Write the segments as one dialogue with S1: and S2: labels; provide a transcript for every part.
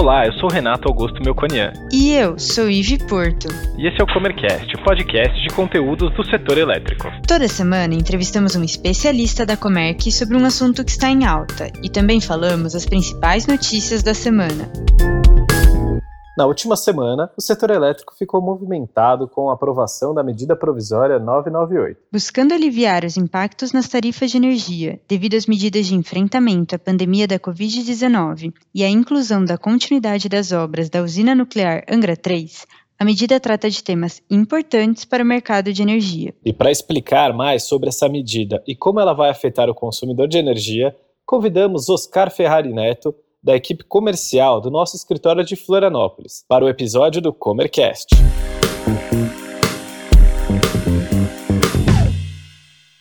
S1: Olá, eu sou Renato Augusto Melconian.
S2: E eu sou Ive Porto.
S1: E esse é o Comercast, o podcast de conteúdos do setor elétrico.
S2: Toda semana entrevistamos um especialista da Comerc sobre um assunto que está em alta e também falamos as principais notícias da semana.
S1: Na última semana, o setor elétrico ficou movimentado com a aprovação da medida provisória 998.
S2: Buscando aliviar os impactos nas tarifas de energia devido às medidas de enfrentamento à pandemia da Covid-19 e à inclusão da continuidade das obras da usina nuclear Angra 3, a medida trata de temas importantes para o mercado de energia.
S1: E para explicar mais sobre essa medida e como ela vai afetar o consumidor de energia, convidamos Oscar Ferrari Neto, da equipe comercial do nosso escritório de Florianópolis, para o episódio do Comercast.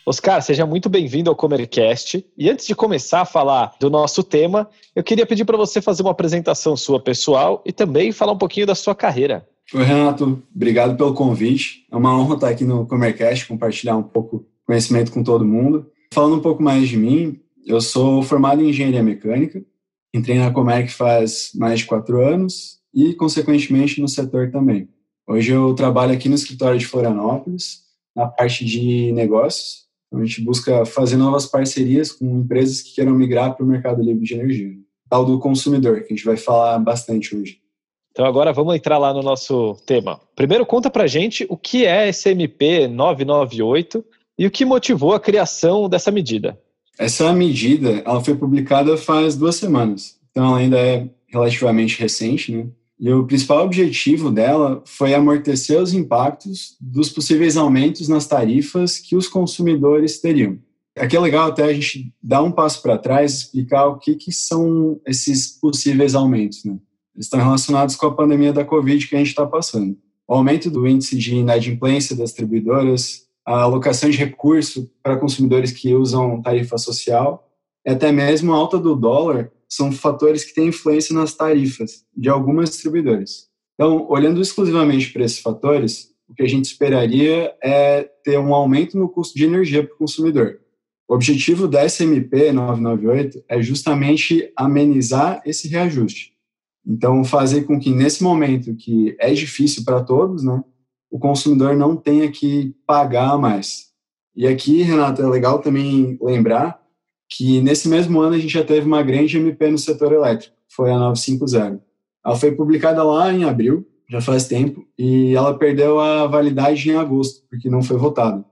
S1: Oscar, seja muito bem-vindo ao Comercast. E antes de começar a falar do nosso tema, eu queria pedir para você fazer uma apresentação sua pessoal e também falar um pouquinho da sua carreira.
S3: Oi, Renato. Obrigado pelo convite. É uma honra estar aqui no Comercast, compartilhar um pouco conhecimento com todo mundo. Falando um pouco mais de mim, eu sou formado em engenharia mecânica, Entrei na Comerc faz mais de quatro anos e, consequentemente, no setor também. Hoje eu trabalho aqui no escritório de Florianópolis, na parte de negócios. Então, a gente busca fazer novas parcerias com empresas que queiram migrar para o mercado livre de energia. Tal do consumidor, que a gente vai falar bastante hoje.
S1: Então agora vamos entrar lá no nosso tema. Primeiro conta pra gente o que é esse MP 998 e o que motivou a criação dessa medida.
S3: Essa medida ela foi publicada faz duas semanas, então ela ainda é relativamente recente, né? E o principal objetivo dela foi amortecer os impactos dos possíveis aumentos nas tarifas que os consumidores teriam. Aqui é legal até a gente dar um passo para trás e explicar o que, que são esses possíveis aumentos. Né? Eles estão relacionados com a pandemia da Covid que a gente está passando. O aumento do índice de inadimplência das distribuidoras, a alocação de recurso para consumidores que usam tarifa social e até mesmo a alta do dólar são fatores que têm influência nas tarifas de algumas distribuidoras. Então, olhando exclusivamente para esses fatores, o que a gente esperaria é ter um aumento no custo de energia para o consumidor. O objetivo da SMP 998 é justamente amenizar esse reajuste. Então, fazer com que nesse momento que é difícil para todos, né, o consumidor não tenha que pagar mais. E aqui, Renato, é legal também lembrar que nesse mesmo ano a gente já teve uma grande MP no setor elétrico, foi a 950. Ela foi publicada lá em abril, já faz tempo, e ela perdeu a validade em agosto, porque não foi votada.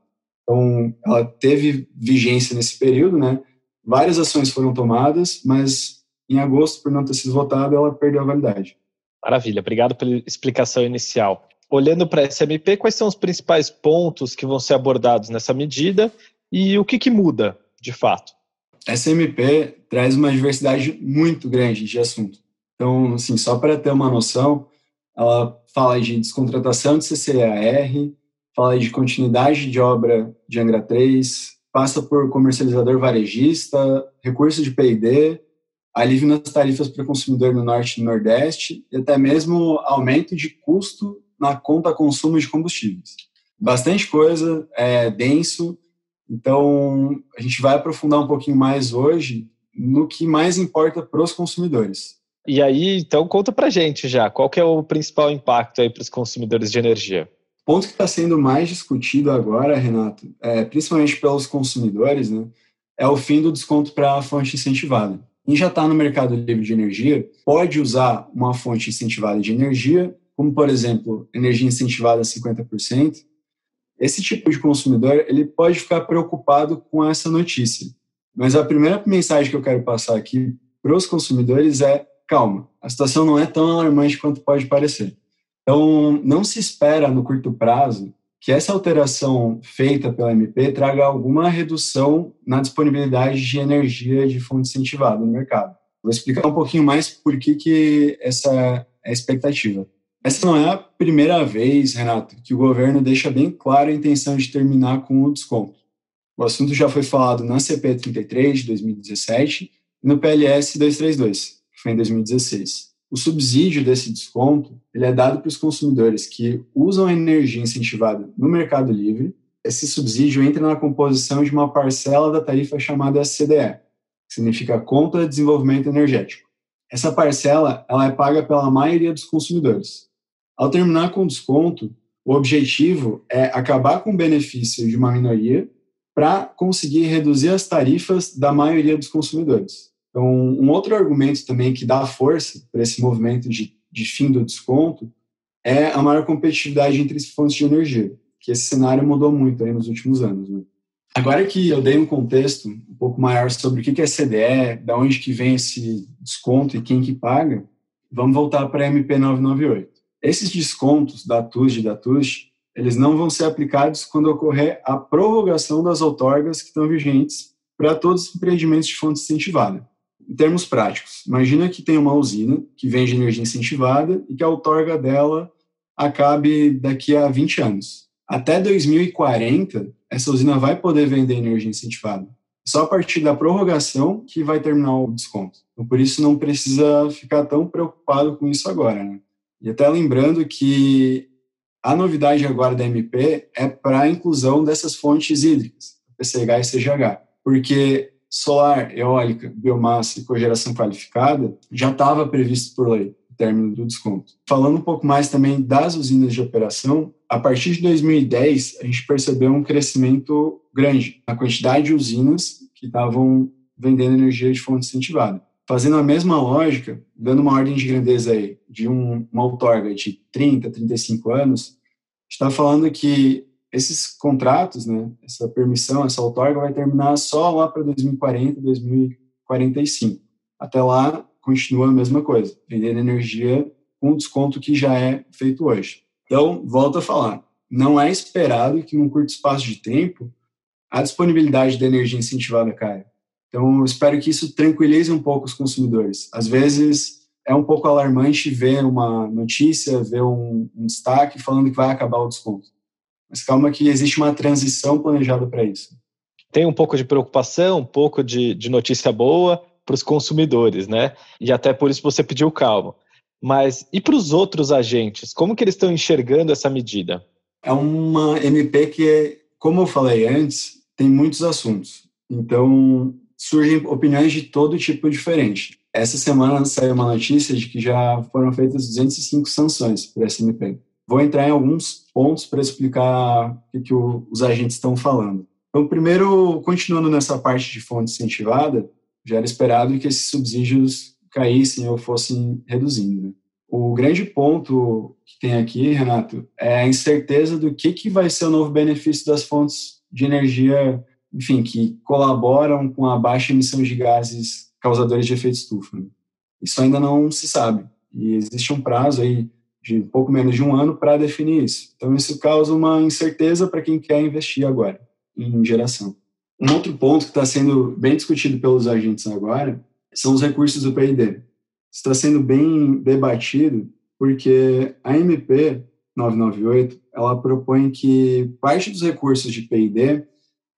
S3: Então, ela teve vigência nesse período, né? Várias ações foram tomadas, mas em agosto, por não ter sido votada, ela perdeu a validade.
S1: Maravilha, obrigado pela explicação inicial olhando para essa MP, quais são os principais pontos que vão ser abordados nessa medida e o que, que muda, de fato?
S3: Essa MP traz uma diversidade muito grande de assunto. Então, assim, só para ter uma noção, ela fala de descontratação de CCAR, fala de continuidade de obra de Angra 3, passa por comercializador varejista, recurso de P&D, alívio nas tarifas para o consumidor no Norte e no Nordeste e até mesmo aumento de custo na conta consumo de combustíveis. Bastante coisa, é denso, então a gente vai aprofundar um pouquinho mais hoje no que mais importa para os consumidores.
S1: E aí, então, conta para gente já, qual que é o principal impacto aí para os consumidores de energia?
S3: O ponto que está sendo mais discutido agora, Renato, é, principalmente pelos consumidores, né, é o fim do desconto para a fonte incentivada. Quem já está no mercado livre de energia pode usar uma fonte incentivada de energia como por exemplo, energia incentivada a 50%, esse tipo de consumidor ele pode ficar preocupado com essa notícia. Mas a primeira mensagem que eu quero passar aqui para os consumidores é calma, a situação não é tão alarmante quanto pode parecer. Então, não se espera no curto prazo que essa alteração feita pela MP traga alguma redução na disponibilidade de energia de fonte incentivada no mercado. Vou explicar um pouquinho mais por que, que essa é a expectativa. Essa não é a primeira vez, Renato, que o governo deixa bem clara a intenção de terminar com o desconto. O assunto já foi falado na CP 33 de 2017 e no PLS 232, que foi em 2016. O subsídio desse desconto ele é dado para os consumidores que usam a energia incentivada no Mercado Livre. Esse subsídio entra na composição de uma parcela da tarifa chamada CDE, que significa Conta de Desenvolvimento Energético. essa parcela ela é paga pela maioria dos consumidores. Ao terminar com desconto, o objetivo é acabar com o benefício de uma minoria para conseguir reduzir as tarifas da maioria dos consumidores. Então, um outro argumento também que dá força para esse movimento de, de fim do desconto é a maior competitividade entre fontes de energia, que esse cenário mudou muito aí nos últimos anos. Né? Agora que eu dei um contexto um pouco maior sobre o que é CDE, da onde que vem esse desconto e quem que paga, vamos voltar para a MP998. Esses descontos da TUSD e da TUSD, eles não vão ser aplicados quando ocorrer a prorrogação das outorgas que estão vigentes para todos os empreendimentos de fonte incentivada. Em termos práticos, imagina que tem uma usina que vende energia incentivada e que a outorga dela acabe daqui a 20 anos. Até 2040, essa usina vai poder vender energia incentivada. Só a partir da prorrogação que vai terminar o desconto. Então, por isso, não precisa ficar tão preocupado com isso agora. Né? E até lembrando que a novidade agora da MP é para a inclusão dessas fontes hídricas, PCH e CGH, porque solar, eólica, biomassa e cogeração qualificada já estava previsto por lei, o término do desconto. Falando um pouco mais também das usinas de operação, a partir de 2010 a gente percebeu um crescimento grande na quantidade de usinas que estavam vendendo energia de fonte incentivada. Fazendo a mesma lógica, dando uma ordem de grandeza aí de um, uma outorga de 30, 35 anos, está falando que esses contratos, né, essa permissão, essa outorga vai terminar só lá para 2040, 2045. Até lá, continua a mesma coisa, vendendo energia com o desconto que já é feito hoje. Então, volto a falar, não é esperado que num curto espaço de tempo a disponibilidade de energia incentivada caia. Então, espero que isso tranquilize um pouco os consumidores. Às vezes, é um pouco alarmante ver uma notícia, ver um, um destaque falando que vai acabar o desconto. Mas calma que existe uma transição planejada para isso.
S1: Tem um pouco de preocupação, um pouco de, de notícia boa para os consumidores, né? E até por isso você pediu calma. Mas e para os outros agentes? Como que eles estão enxergando essa medida?
S3: É uma MP que, como eu falei antes, tem muitos assuntos. Então, surgem opiniões de todo tipo diferente. Essa semana saiu uma notícia de que já foram feitas 205 sanções por essa MP. Vou entrar em alguns pontos para explicar o que, os agentes estão falando. Então, primeiro, continuando nessa parte de fonte incentivada, já era esperado que esses subsídios caíssem ou fossem reduzindo. Né? O grande ponto que tem aqui, Renato, é a incerteza do que, que vai ser o novo benefício das fontes de energia, enfim, que colaboram com a baixa emissão de gases causadores de efeito estufa. Né? Isso ainda não se sabe. E existe um prazo aí de pouco menos de um ano para definir isso. Então, isso causa uma incerteza para quem quer investir agora em geração. Um outro ponto que está sendo bem discutido pelos agentes agora são os recursos do PID. Está sendo bem debatido porque a MP 998 ela propõe que parte dos recursos de PID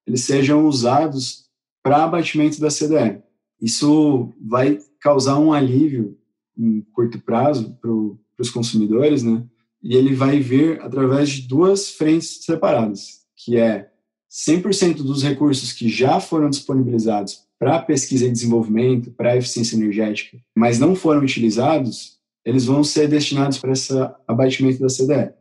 S3: eles sejam usados para abatimento da CDE. Isso vai causar um alívio em curto prazo para os consumidores, né? E ele vai vir através de duas frentes separadas, que é 100% dos recursos que já foram disponibilizados para pesquisa e desenvolvimento, para eficiência energética, mas não foram utilizados, eles vão ser destinados para esse abatimento da CDE.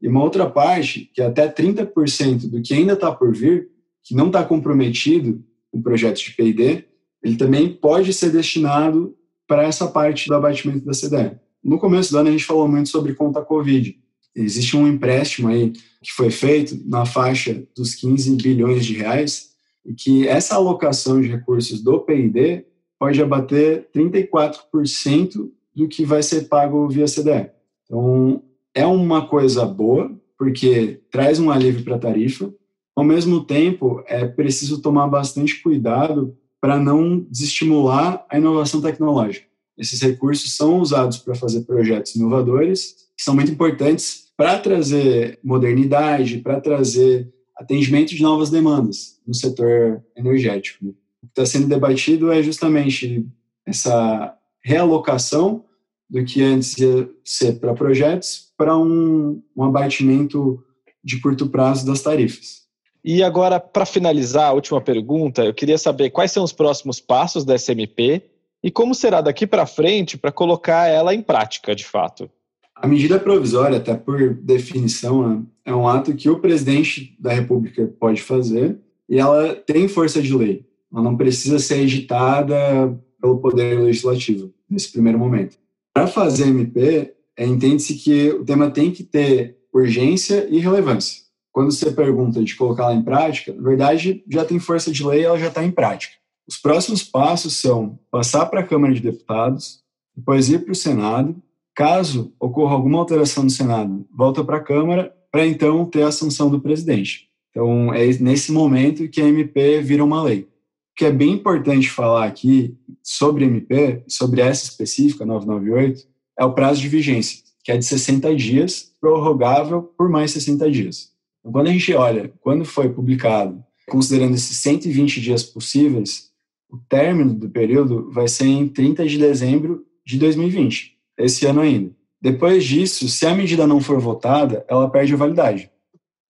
S3: E uma outra parte, que é até 30% do que ainda está por vir, que não está comprometido com projetos de P&D, ele também pode ser destinado para essa parte do abatimento da CDE. No começo do ano a gente falou muito sobre conta Covid. Existe um empréstimo aí que foi feito na faixa dos 15 bilhões de reais e que essa alocação de recursos do PID pode abater 34% do que vai ser pago via CDE. Então, é uma coisa boa, porque traz um alívio para a tarifa. Ao mesmo tempo, é preciso tomar bastante cuidado para não desestimular a inovação tecnológica. Esses recursos são usados para fazer projetos inovadores, que são muito importantes para trazer modernidade, para trazer atendimento de novas demandas no setor energético. O que está sendo debatido é justamente essa realocação do que antes ia ser para projetos para um, um abatimento de curto prazo das tarifas.
S1: E agora, para finalizar, a última pergunta, eu queria saber quais são os próximos passos da SMP E como será daqui para frente para colocar ela em prática, de fato?
S3: A medida provisória, até por definição, é um ato que o presidente da República pode fazer e ela tem força de lei. Ela não precisa ser editada pelo Poder Legislativo nesse primeiro momento. Para fazer MP, é, entende-se que o tema tem que ter urgência e relevância. Quando você pergunta de colocá-la em prática, na verdade já tem força de lei, ela já está em prática. Os próximos passos são passar para a Câmara de Deputados, depois ir para o Senado. Caso ocorra alguma alteração no Senado, volta para a Câmara para então ter a sanção do presidente. Então é nesse momento que a MP vira uma lei. O que é bem importante falar aqui sobre MP, sobre essa específica 998, é o prazo de vigência, que é de 60 dias, prorrogável por mais 60 dias. Quando a gente olha quando foi publicado, considerando esses 120 dias possíveis, o término do período vai ser em 30 de dezembro de 2020, esse ano ainda. Depois disso, se a medida não for votada, ela perde a validade.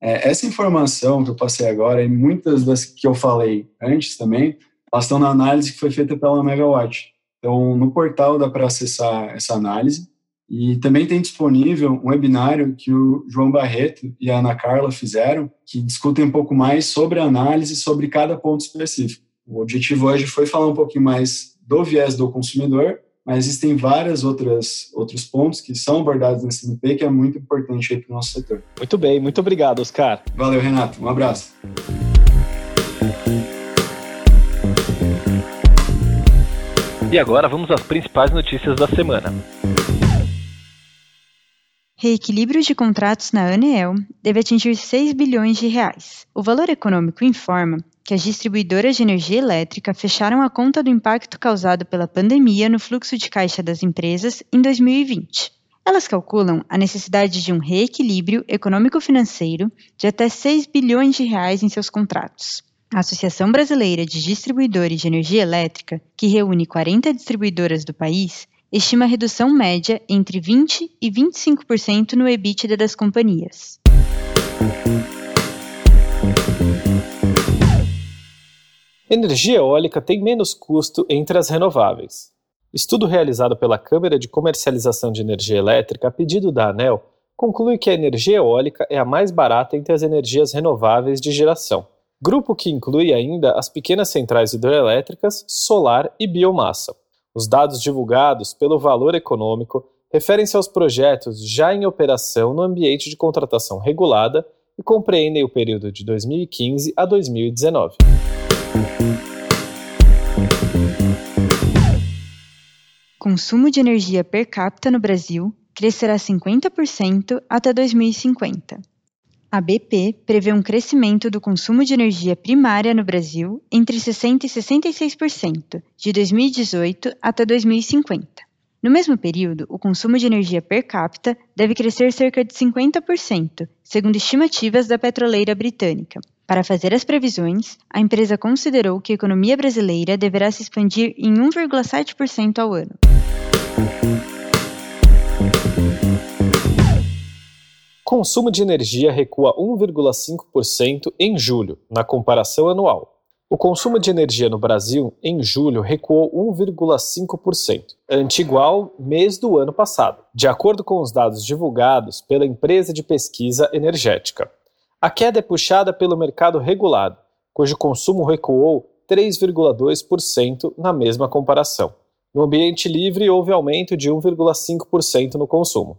S3: É, essa informação que eu passei agora e muitas das que eu falei antes também, elas estão na análise que foi feita pela Megawatt. Então, no portal dá para acessar essa análise e também tem disponível um webinário que o João Barreto e a Ana Carla fizeram, que discutem um pouco mais sobre a análise, sobre cada ponto específico. O objetivo hoje foi falar um pouquinho mais do viés do consumidor, mas existem várias outras outros pontos que são abordados nesse MP que é muito importante para o nosso setor.
S1: Muito bem, muito obrigado, Oscar.
S3: Valeu, Renato. Um abraço.
S1: E agora vamos às principais notícias da semana.
S2: Reequilíbrio de contratos na Aneel deve atingir 6 bilhões de reais. O valor econômico informa que as distribuidoras de energia elétrica fecharam a conta do impacto causado pela pandemia no fluxo de caixa das empresas em 2020. Elas calculam a necessidade de um reequilíbrio econômico-financeiro de até 6 bilhões de reais em seus contratos. A Associação Brasileira de Distribuidores de Energia Elétrica, que reúne 40 distribuidoras do país, estima redução média entre 20% e 25% no EBITDA das companhias.
S1: Energia eólica tem menos custo entre as renováveis. Estudo realizado pela Câmara de Comercialização de Energia Elétrica a pedido da ANEL conclui que a energia eólica é a mais barata entre as energias renováveis de geração grupo que inclui ainda as pequenas centrais hidrelétricas, solar e biomassa. Os dados divulgados pelo valor econômico referem-se aos projetos já em operação no ambiente de contratação regulada e compreendem o período de 2015 a 2019.
S2: Consumo de energia per capita no Brasil crescerá 50% até 2050. A BP prevê um crescimento do consumo de energia primária no Brasil entre 60% e 66%, de 2018 até 2050. No mesmo período, o consumo de energia per capita deve crescer cerca de 50%, segundo estimativas da petroleira britânica. Para fazer as previsões, a empresa considerou que a economia brasileira deverá se expandir em 1,7% ao ano.
S1: Consumo de energia recua 1,5% em julho, na comparação anual. O consumo de energia no Brasil, em julho, recuou 1,5%, ante igual mês do ano passado, de acordo com os dados divulgados pela empresa de pesquisa energética. A queda é puxada pelo mercado regulado, cujo consumo recuou 3,2% na mesma comparação. No ambiente livre, houve aumento de 1,5% no consumo.